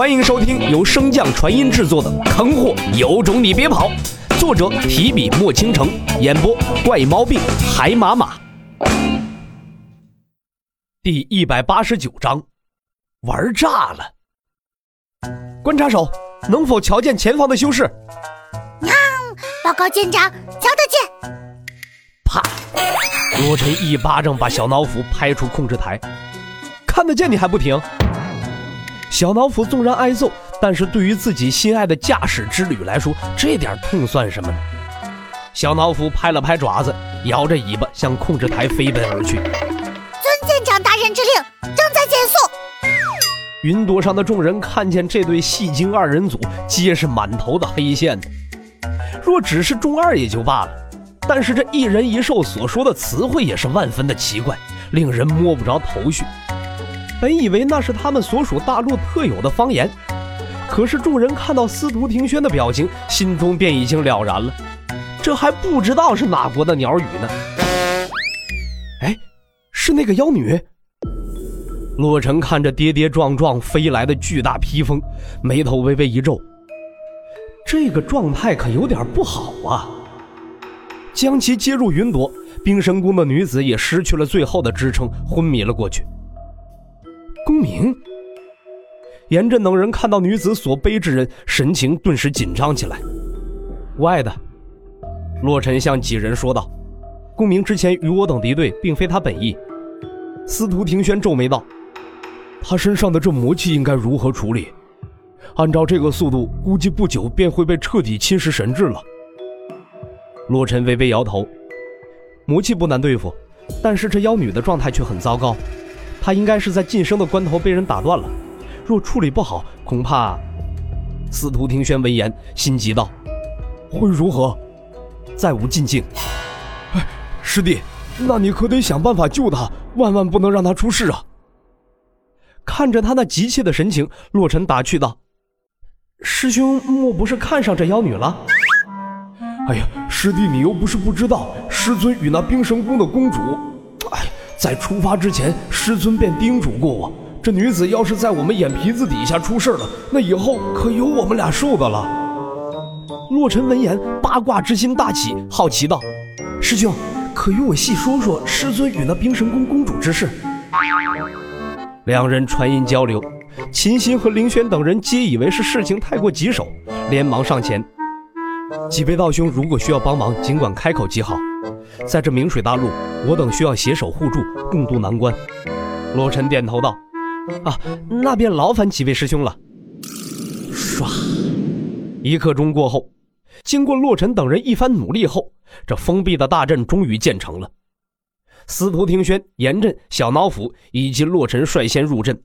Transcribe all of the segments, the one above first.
欢迎收听由升降传音制作的《坑货有种你别跑》，作者提笔墨倾城，演播怪毛病海马马。第一百八十九章，玩炸了。观察手，能否瞧见前方的修士？娘，报告舰长，瞧得见。啪！罗晨一巴掌把小脑斧拍出控制台。看得见你还不停？小脑斧纵然挨揍，但是对于自己心爱的驾驶之旅来说，这点痛算什么呢？小脑斧拍了拍爪子，摇着尾巴向控制台飞奔而去。遵舰长大人之令，正在减速。云朵上的众人看见这对戏精二人组，皆是满头的黑线。若只是中二也就罢了，但是这一人一兽所说的词汇也是万分的奇怪，令人摸不着头绪。本以为那是他们所属大陆特有的方言，可是众人看到司徒庭轩的表情，心中便已经了然了。这还不知道是哪国的鸟语呢？哎，是那个妖女。洛尘看着跌跌撞撞飞来的巨大披风，眉头微微一皱。这个状态可有点不好啊！将其接入云朵，冰神宫的女子也失去了最后的支撑，昏迷了过去。公明、严震等人看到女子所背之人，神情顿时紧张起来。无碍的，洛尘向几人说道：“公明之前与我等敌对，并非他本意。”司徒庭轩皱眉道：“他身上的这魔气应该如何处理？按照这个速度，估计不久便会被彻底侵蚀神智了。”洛尘微微摇头：“魔气不难对付，但是这妖女的状态却很糟糕。”他应该是在晋升的关头被人打断了，若处理不好，恐怕……司徒庭轩闻言心急道：“会如何？再无进境。”哎，师弟，那你可得想办法救他，万万不能让他出事啊！看着他那急切的神情，洛尘打趣道：“师兄莫不是看上这妖女了？”哎呀，师弟，你又不是不知道，师尊与那冰神宫的公主……在出发之前，师尊便叮嘱过我：这女子要是在我们眼皮子底下出事了，那以后可有我们俩受的了。洛尘闻言，八卦之心大起，好奇道：“师兄，可与我细说说师尊与那冰神宫公主之事？”两人传音交流，秦心和凌轩等人皆以为是事情太过棘手，连忙上前：“几位道兄，如果需要帮忙，尽管开口即好。”在这明水大陆，我等需要携手互助，共度难关。洛尘点头道：“啊，那便劳烦几位师兄了。”唰，一刻钟过后，经过洛尘等人一番努力后，这封闭的大阵终于建成了。司徒庭轩、严震、小脑斧以及洛尘率先入阵，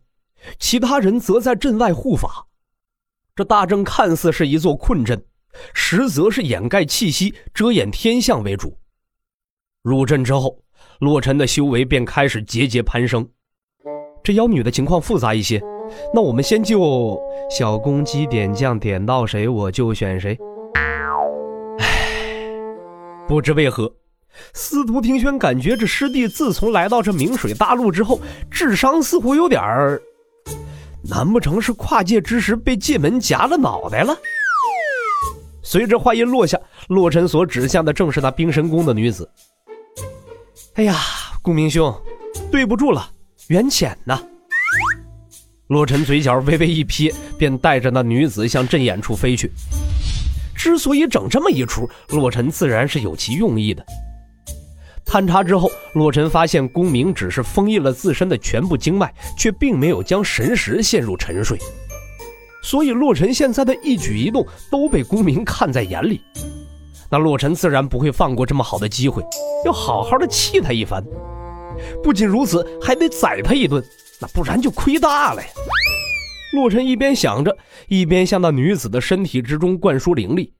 其他人则在阵外护法。这大阵看似是一座困阵，实则是掩盖气息、遮掩天象为主。入阵之后，洛尘的修为便开始节节攀升。这妖女的情况复杂一些，那我们先就小公鸡点将点到谁，我就选谁。唉，不知为何，司徒庭轩感觉这师弟自从来到这明水大陆之后，智商似乎有点儿……难不成是跨界之时被界门夹了脑袋了？随着话音落下，洛尘所指向的正是那冰神宫的女子。哎呀，顾明兄，对不住了，缘浅呐。洛尘嘴角微微一撇，便带着那女子向阵眼处飞去。之所以整这么一出，洛尘自然是有其用意的。探查之后，洛尘发现公明只是封印了自身的全部经脉，却并没有将神识陷入沉睡。所以，洛尘现在的一举一动都被公明看在眼里。那洛尘自然不会放过这么好的机会，要好好的气他一番。不仅如此，还得宰他一顿，那不然就亏大了呀。洛尘一边想着，一边向那女子的身体之中灌输灵力。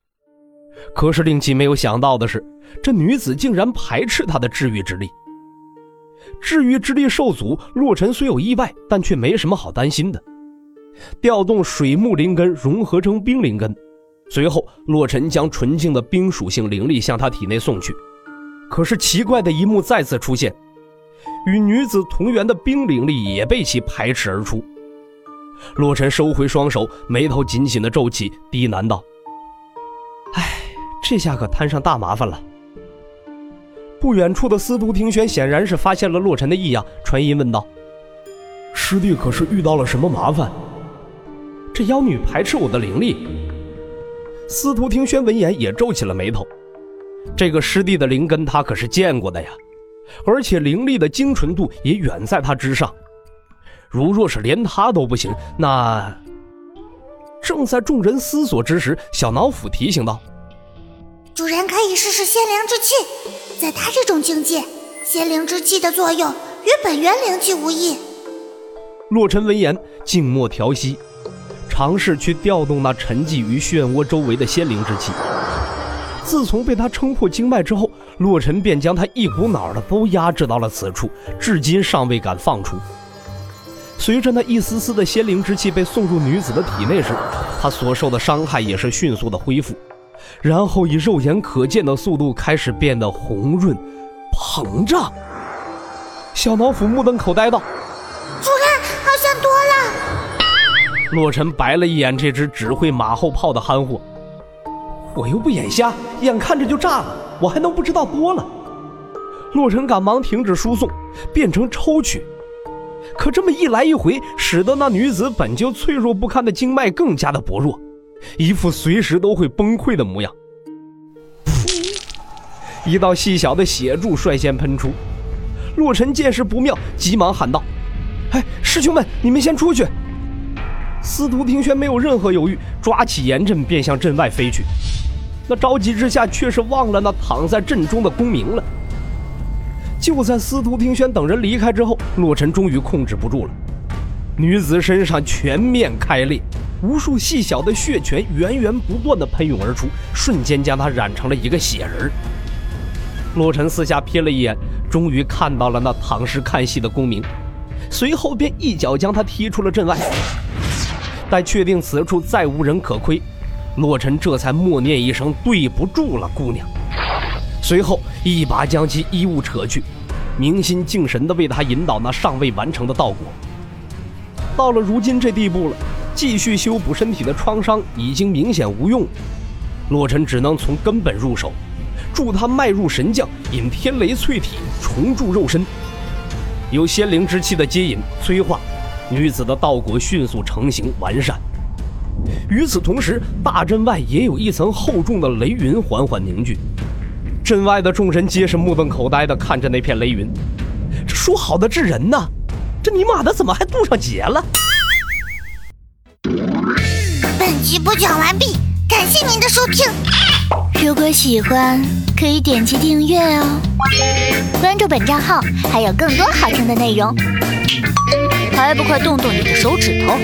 可是令其没有想到的是，这女子竟然排斥他的治愈之力。治愈之力受阻，洛尘虽有意外，但却没什么好担心的。调动水木灵根融合成冰灵根。随后，洛尘将纯净的冰属性灵力向他体内送去，可是奇怪的一幕再次出现，与女子同源的冰灵力也被其排斥而出。洛尘收回双手，眉头紧紧的皱起，低喃道：“哎，这下可摊上大麻烦了。”不远处的司徒庭轩显然是发现了洛尘的异样，传音问道：“师弟可是遇到了什么麻烦？这妖女排斥我的灵力。”司徒庭轩闻言也皱起了眉头。这个师弟的灵根他可是见过的呀，而且灵力的精纯度也远在他之上。如若是连他都不行，那……正在众人思索之时，小脑斧提醒道：“主人可以试试仙灵之气，在他这种境界，仙灵之气的作用与本源灵气无异。”洛尘闻言，静默调息。尝试去调动那沉寂于漩涡周围的仙灵之气。自从被他撑破经脉之后，洛尘便将他一股脑的都压制到了此处，至今尚未敢放出。随着那一丝丝的仙灵之气被送入女子的体内时，她所受的伤害也是迅速的恢复，然后以肉眼可见的速度开始变得红润、膨胀。小老虎目瞪口呆道：“主人，好像多。”洛尘白了一眼这只只会马后炮的憨货，我又不眼瞎，眼看着就炸了，我还能不知道多了？洛尘赶忙停止输送，变成抽取，可这么一来一回，使得那女子本就脆弱不堪的经脉更加的薄弱，一副随时都会崩溃的模样。噗！一道细小的血柱率先喷出，洛尘见势不妙，急忙喊道：“哎，师兄们，你们先出去！”司徒庭轩没有任何犹豫，抓起严阵便向阵外飞去。那着急之下，却是忘了那躺在阵中的公明了。就在司徒庭轩等人离开之后，洛尘终于控制不住了，女子身上全面开裂，无数细小的血泉源源不断的喷涌而出，瞬间将她染成了一个血人。洛尘四下瞥了一眼，终于看到了那躺尸看戏的公明，随后便一脚将他踢出了阵外。待确定此处再无人可窥，洛尘这才默念一声“对不住了，姑娘”，随后一把将其衣物扯去，明心静神地为他引导那尚未完成的道果。到了如今这地步了，继续修补身体的创伤已经明显无用，洛尘只能从根本入手，助他迈入神将，引天雷淬体，重铸肉身，有仙灵之气的接引催化。女子的道果迅速成型完善，与此同时，大阵外也有一层厚重的雷云缓缓凝聚。阵外的众人皆是目瞪口呆地看着那片雷云。这说好的治人呢？这尼玛的怎么还渡上劫了？本集播讲完毕，感谢您的收听。如果喜欢，可以点击订阅哦，关注本账号还有更多好听的内容。还不快动动你的手指头！